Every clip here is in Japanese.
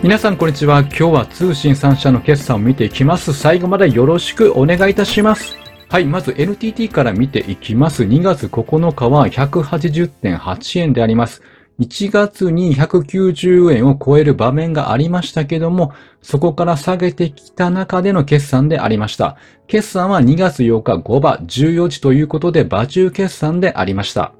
皆さんこんにちは。今日は通信3社の決算を見ていきます。最後までよろしくお願いいたします。はい、まず NTT から見ていきます。2月9日は180.8円であります。1月に190円を超える場面がありましたけども、そこから下げてきた中での決算でありました。決算は2月8日5場14時ということで、場中決算でありました。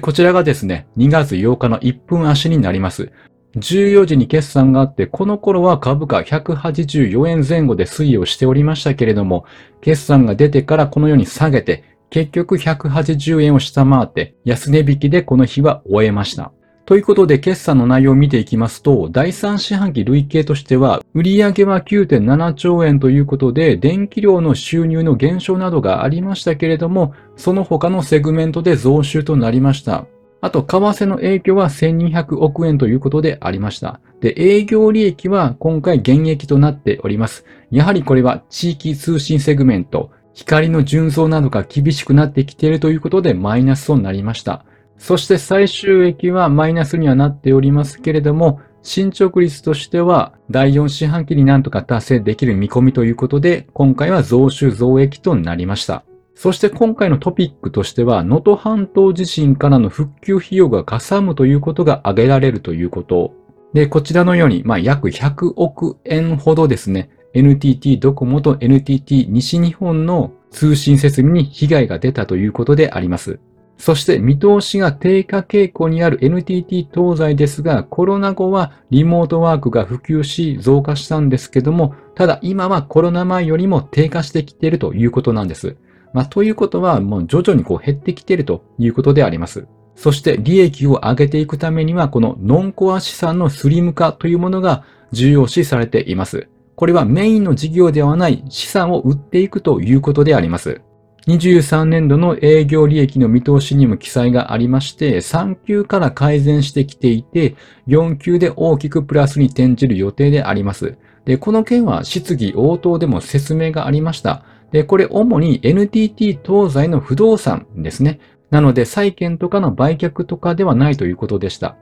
こちらがですね、2月8日の1分足になります。14時に決算があって、この頃は株価184円前後で推移をしておりましたけれども、決算が出てからこのように下げて、結局180円を下回って、安値引きでこの日は終えました。ということで、決算の内容を見ていきますと、第3四半期累計としては、売上は9.7兆円ということで、電気量の収入の減少などがありましたけれども、その他のセグメントで増収となりました。あと、為替の影響は1200億円ということでありました。で、営業利益は今回減益となっております。やはりこれは地域通信セグメント、光の純増などが厳しくなってきているということでマイナスとなりました。そして最終益はマイナスにはなっておりますけれども、進捗率としては第4四半期になんとか達成できる見込みということで、今回は増収増益となりました。そして今回のトピックとしては、能登半島地震からの復旧費用がかさむということが挙げられるということ。で、こちらのように、まあ、約100億円ほどですね、NTT ドコモと NTT 西日本の通信設備に被害が出たということであります。そして見通しが低下傾向にある NTT 東西ですが、コロナ後はリモートワークが普及し増加したんですけども、ただ今はコロナ前よりも低下してきているということなんです。まあ、ということは、もう徐々にこう減ってきているということであります。そして利益を上げていくためには、このノンコア資産のスリム化というものが重要視されています。これはメインの事業ではない資産を売っていくということであります。23年度の営業利益の見通しにも記載がありまして、3級から改善してきていて、4級で大きくプラスに転じる予定であります。で、この件は質疑応答でも説明がありました。で、これ主に NTT 東西の不動産ですね。なので債券とかの売却とかではないということでした。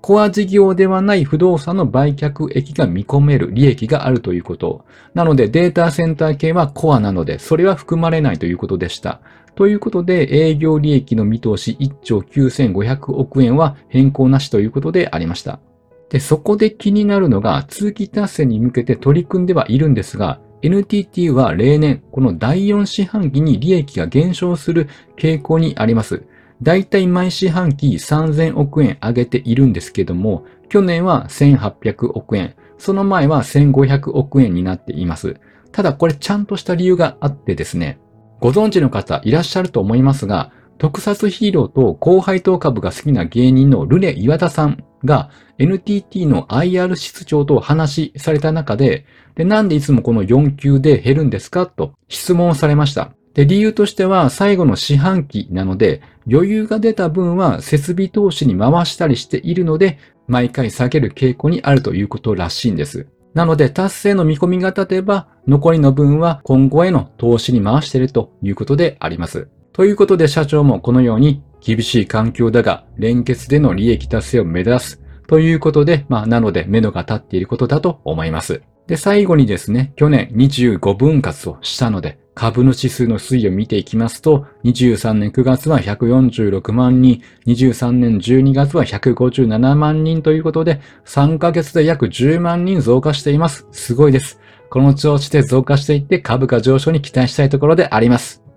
コア事業ではない不動産の売却益が見込める利益があるということ。なのでデータセンター系はコアなので、それは含まれないということでした。ということで、営業利益の見通し1兆9500億円は変更なしということでありました。で、そこで気になるのが、通期達成に向けて取り組んではいるんですが、NTT は例年、この第4四半期に利益が減少する傾向にあります。だいたい毎四半期3000億円上げているんですけども、去年は1800億円、その前は1500億円になっています。ただこれちゃんとした理由があってですね、ご存知の方いらっしゃると思いますが、特撮ヒーローと高配当株が好きな芸人のルネ岩田さんが NTT の IR 室長と話しされた中で、で、なんでいつもこの4級で減るんですか？と質問されました。で、理由としては最後の四半期なので、余裕が出た分は設備投資に回したりしているので、毎回下げる傾向にあるということらしいんです。なので、達成の見込みが立てば、残りの分は今後への投資に回しているということであります。ということで社長もこのように厳しい環境だが連結での利益達成を目指すということで、まあなので目処が立っていることだと思います。で、最後にですね、去年25分割をしたので、株主数の推移を見ていきますと、23年9月は146万人、23年12月は157万人ということで、3ヶ月で約10万人増加しています。すごいです。この調子で増加していって株価上昇に期待したいところであります。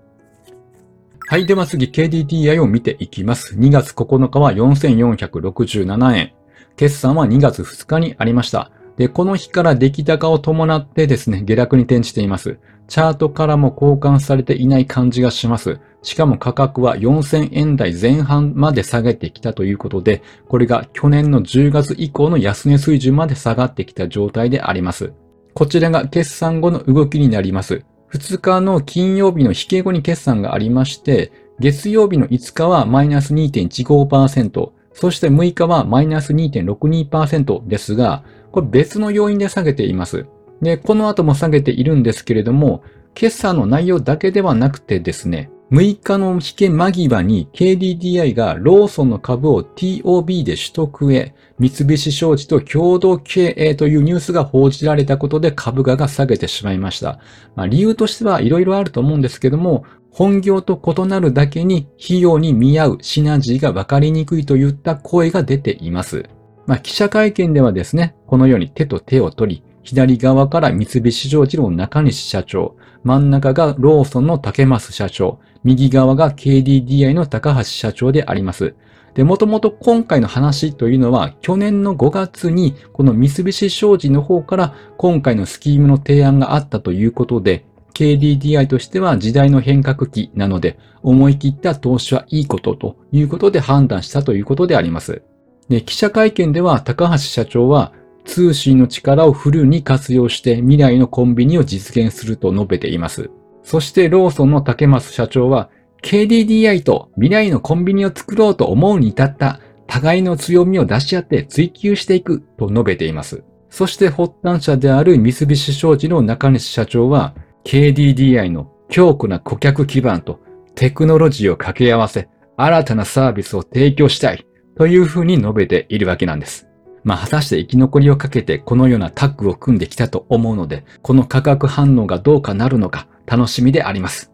はい。では次、KDDI を見ていきます。2月9日は4467円。決算は2月2日にありました。で、この日から出来高を伴ってですね、下落に転じています。チャートからも交換されていない感じがします。しかも価格は4000円台前半まで下げてきたということで、これが去年の10月以降の安値水準まで下がってきた状態であります。こちらが決算後の動きになります。2日の金曜日の引け後に決算がありまして、月曜日の5日はマイナス2.15%、そして6日はマイナス2.62%ですが、これ別の要因で下げています。で、この後も下げているんですけれども、決算の内容だけではなくてですね、6日の引け間際に KDDI がローソンの株を TOB で取得へ、三菱商事と共同経営というニュースが報じられたことで株価が下げてしまいました。まあ、理由としてはいろいろあると思うんですけども、本業と異なるだけに費用に見合うシナジーが分かりにくいといった声が出ています。まあ、記者会見ではですね、このように手と手を取り、左側から三菱商事の中西社長、真ん中がローソンの竹増社長、右側が KDDI の高橋社長であります。で、もともと今回の話というのは、去年の5月に、この三菱商事の方から今回のスキームの提案があったということで、KDDI としては時代の変革期なので、思い切った投資はいいことということで判断したということであります。で、記者会見では高橋社長は、通信の力をフルに活用して未来のコンビニを実現すると述べています。そしてローソンの竹増社長は KDDI と未来のコンビニを作ろうと思うに至った互いの強みを出し合って追求していくと述べています。そして発端者である三菱商事の中西社長は KDDI の強固な顧客基盤とテクノロジーを掛け合わせ新たなサービスを提供したいというふうに述べているわけなんです。まあ、果たして生き残りをかけてこのようなタッグを組んできたと思うので、この価格反応がどうかなるのか楽しみであります。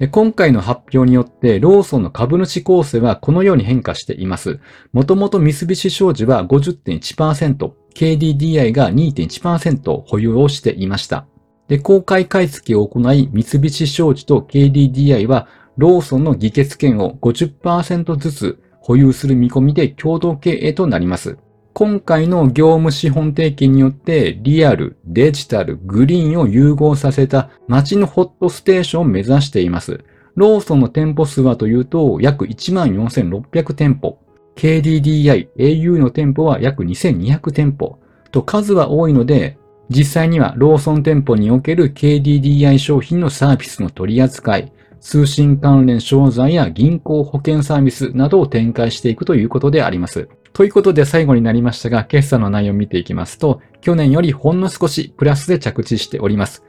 で今回の発表によって、ローソンの株主構成はこのように変化しています。もともと三菱商事は50.1%、KDDI が2.1%保有をしていました。で、公開買い付けを行い、三菱商事と KDDI は、ローソンの議決権を50%ずつ保有する見込みで共同経営となります。今回の業務資本提携によってリアル、デジタル、グリーンを融合させた街のホットステーションを目指しています。ローソンの店舗数はというと約14,600店舗。KDDI、au の店舗は約2200店舗。と数は多いので、実際にはローソン店舗における KDDI 商品のサービスの取り扱い、通信関連商材や銀行保険サービスなどを展開していくということであります。ということで最後になりましたが、決算の内容を見ていきますと、去年よりほんの少しプラスで着地しております。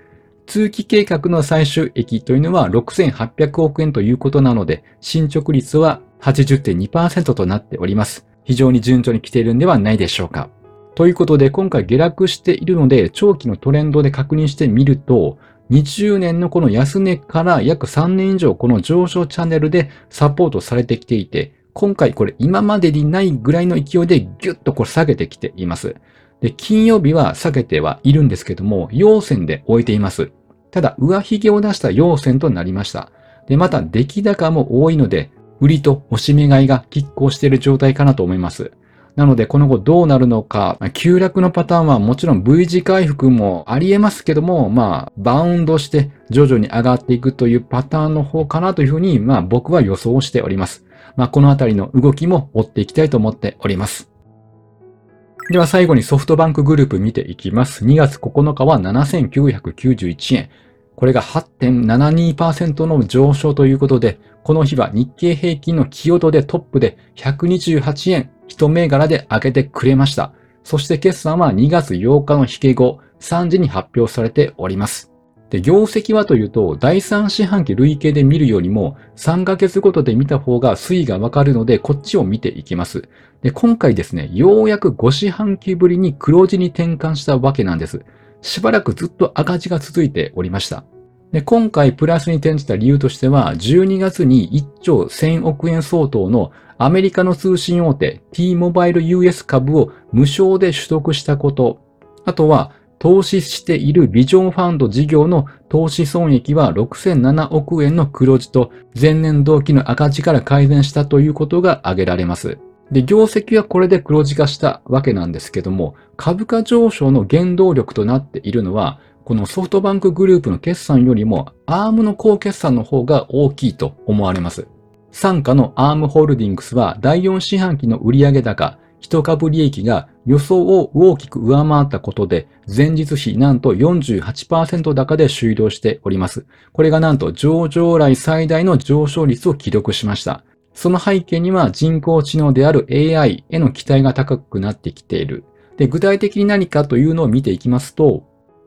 通期計画の最終益というのは6800億円ということなので、進捗率は80.2%となっております。非常に順調に来ているんではないでしょうか。ということで、今回下落しているので、長期のトレンドで確認してみると、20年のこの安値から約3年以上この上昇チャンネルでサポートされてきていて、今回これ今までにないぐらいの勢いでギュッとこれ下げてきています。で、金曜日は下げてはいるんですけども、陽線で終えています。ただ、上髭を出した陽線となりました。で、また、出来高も多いので、売りと押し目買いが拮抗している状態かなと思います。なので、この後どうなるのか、急落のパターンはもちろん V 字回復もあり得ますけども、まあ、バウンドして徐々に上がっていくというパターンの方かなというふうに、まあ僕は予想しております。まあ、このあたりの動きも追っていきたいと思っております。では最後にソフトバンクグループ見ていきます。2月9日は7991円。これが8.72%の上昇ということで、この日は日経平均の寄与度でトップで128円一銘柄で上げてくれました。そして決算は2月8日の引け後3時に発表されております。で、業績はというと、第3四半期累計で見るよりも、3ヶ月ごとで見た方が推移がわかるので、こっちを見ていきます。で、今回ですね、ようやく5四半期ぶりに黒字に転換したわけなんです。しばらくずっと赤字が続いておりました。で、今回プラスに転じた理由としては、12月に1兆1000億円相当のアメリカの通信大手 T-Mobile US 株を無償で取得したこと、あとは投資しているビジョンファンド事業の投資損益は6007億円の黒字と前年同期の赤字から改善したということが挙げられます。で、業績はこれで黒字化したわけなんですけども、株価上昇の原動力となっているのは、このソフトバンクグループの決算よりも、アームの高決算の方が大きいと思われます。傘下のアームホールディングスは第4四半期の売上高一株利益が予想を大きく上回ったことで、前日比なんと48%高で終了しております。これがなんと上場来最大の上昇率を記録しました。その背景には人工知能である AI への期待が高くなってきている。で、具体的に何かというのを見ていきますと、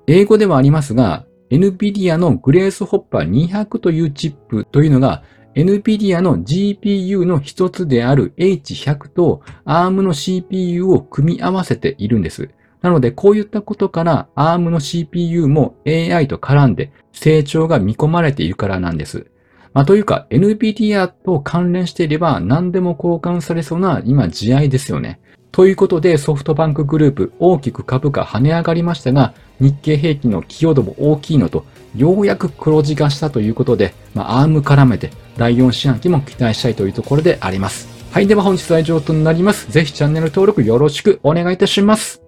英語ではありますが、NVIDIA のグレースホッパー200というチップというのが NVIDIA の GPU の一つである H100 と ARM の CPU を組み合わせているんです。なので、こういったことから ARM の CPU も AI と絡んで成長が見込まれているからなんです。まあ、というか、NVIDIA と関連していれば何でも交換されそうな今、慈愛ですよね。ということで、ソフトバンクグループ大きく株価跳ね上がりましたが、日経平均の寄与度も大きいのと、ようやく黒字化したということで、まあ、アーム絡めて第4四半期も期待したいというところであります。はい。では本日は以上となります。ぜひチャンネル登録よろしくお願いいたします。